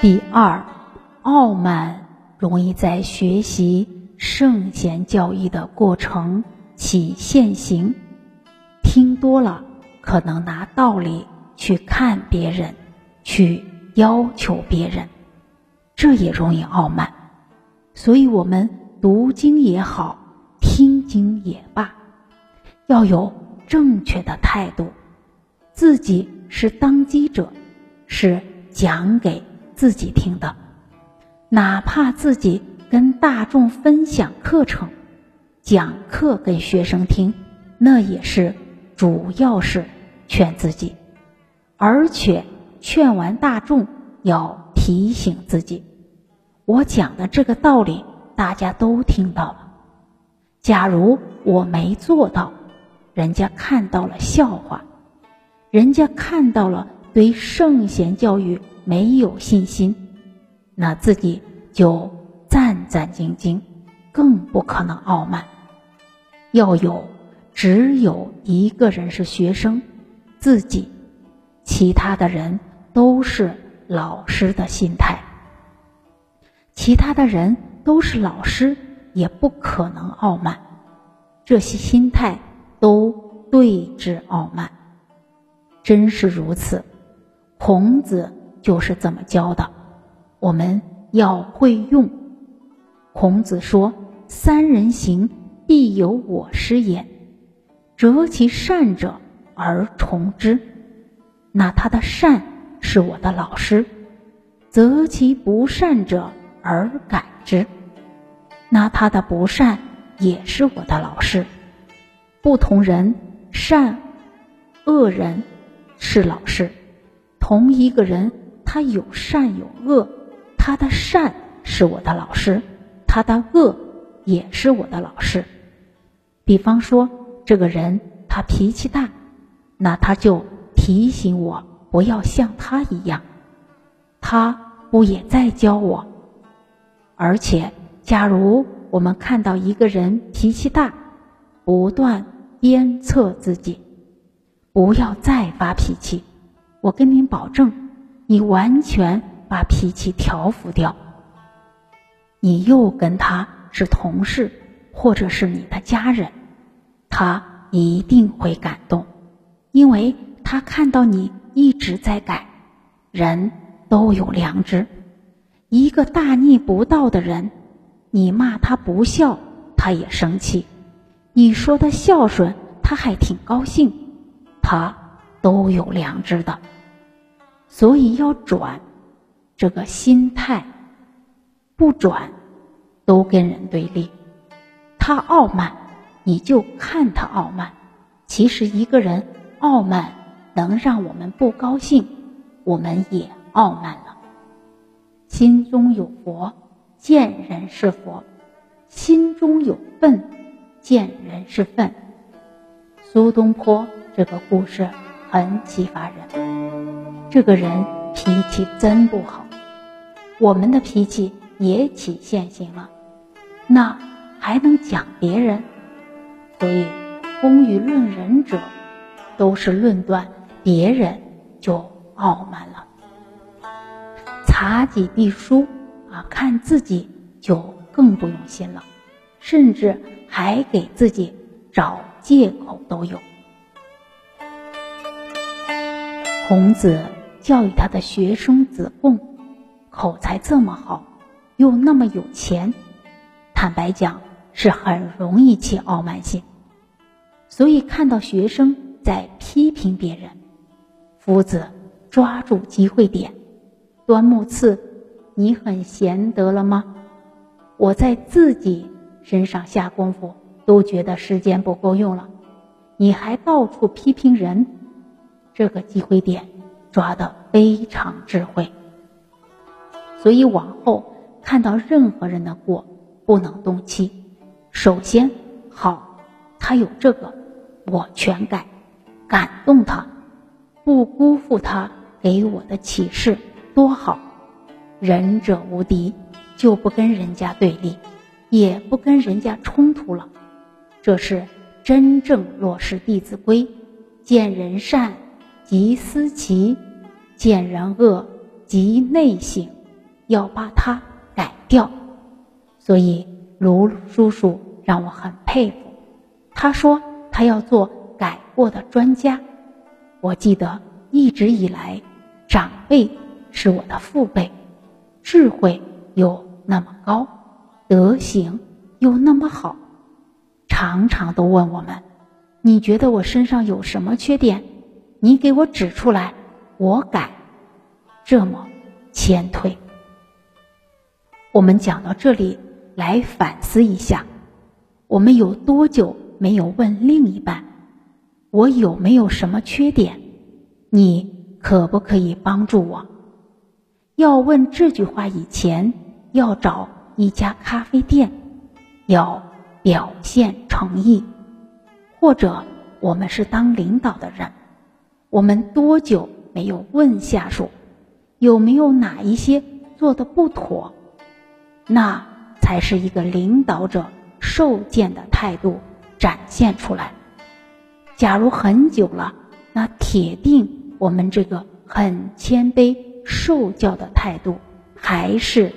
第二，傲慢容易在学习圣贤教义的过程起现行，听多了可能拿道理去看别人，去要求别人，这也容易傲慢。所以，我们读经也好，听经也罢，要有正确的态度，自己是当机者，是讲给自己听的，哪怕自己跟大众分享课程、讲课给学生听，那也是主要是劝自己，而且劝完大众要提醒自己。我讲的这个道理，大家都听到了。假如我没做到，人家看到了笑话，人家看到了对圣贤教育没有信心，那自己就战战兢兢，更不可能傲慢。要有只有一个人是学生，自己，其他的人都是老师的心态。其他的人都是老师，也不可能傲慢。这些心态都对之傲慢，真是如此。孔子就是这么教的，我们要会用。孔子说：“三人行，必有我师焉。择其善者而从之，那他的善是我的老师；择其不善者。”而改之，那他的不善也是我的老师。不同人善恶人是老师，同一个人他有善有恶，他的善是我的老师，他的恶也是我的老师。比方说，这个人他脾气大，那他就提醒我不要像他一样，他不也在教我？而且，假如我们看到一个人脾气大，不断鞭策自己，不要再发脾气。我跟您保证，你完全把脾气调服掉。你又跟他是同事，或者是你的家人，他一定会感动，因为他看到你一直在改。人都有良知。一个大逆不道的人，你骂他不孝，他也生气；你说他孝顺，他还挺高兴。他都有良知的，所以要转这个心态，不转都跟人对立。他傲慢，你就看他傲慢。其实一个人傲慢能让我们不高兴，我们也傲慢了。心中有佛，见人是佛；心中有愤，见人是愤。苏东坡这个故事很启发人。这个人脾气真不好，我们的脾气也起现行了，那还能讲别人？所以，公于论人者，都是论断别人，就傲慢了。查己必输啊，看自己就更不用心了，甚至还给自己找借口都有。孔子教育他的学生子贡，口才这么好，又那么有钱，坦白讲是很容易起傲慢心。所以看到学生在批评别人，夫子抓住机会点。端木赐，你很贤德了吗？我在自己身上下功夫，都觉得时间不够用了，你还到处批评人，这个机会点抓得非常智慧。所以往后看到任何人的过，不能动气。首先，好，他有这个，我全改，感动他，不辜负他给我的启示。多好，仁者无敌，就不跟人家对立，也不跟人家冲突了，这是真正落实《弟子规》，见人善即思齐，见人恶即内省，要把它改掉。所以卢叔叔让我很佩服。他说他要做改过的专家。我记得一直以来，长辈是我的父辈，智慧又那么高，德行又那么好。常常都问我们：“你觉得我身上有什么缺点？你给我指出来，我改。”这么谦退。我们讲到这里，来反思一下：我们有多久没有问另一半，我有没有什么缺点？你可不可以帮助我？要问这句话以前，要找一家咖啡店，要。表现诚意，或者我们是当领导的人，我们多久没有问下属有没有哪一些做的不妥？那才是一个领导者受见的态度展现出来。假如很久了，那铁定我们这个很谦卑受教的态度还是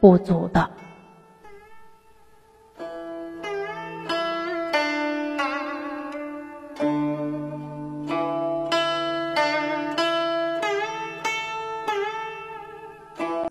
不足的。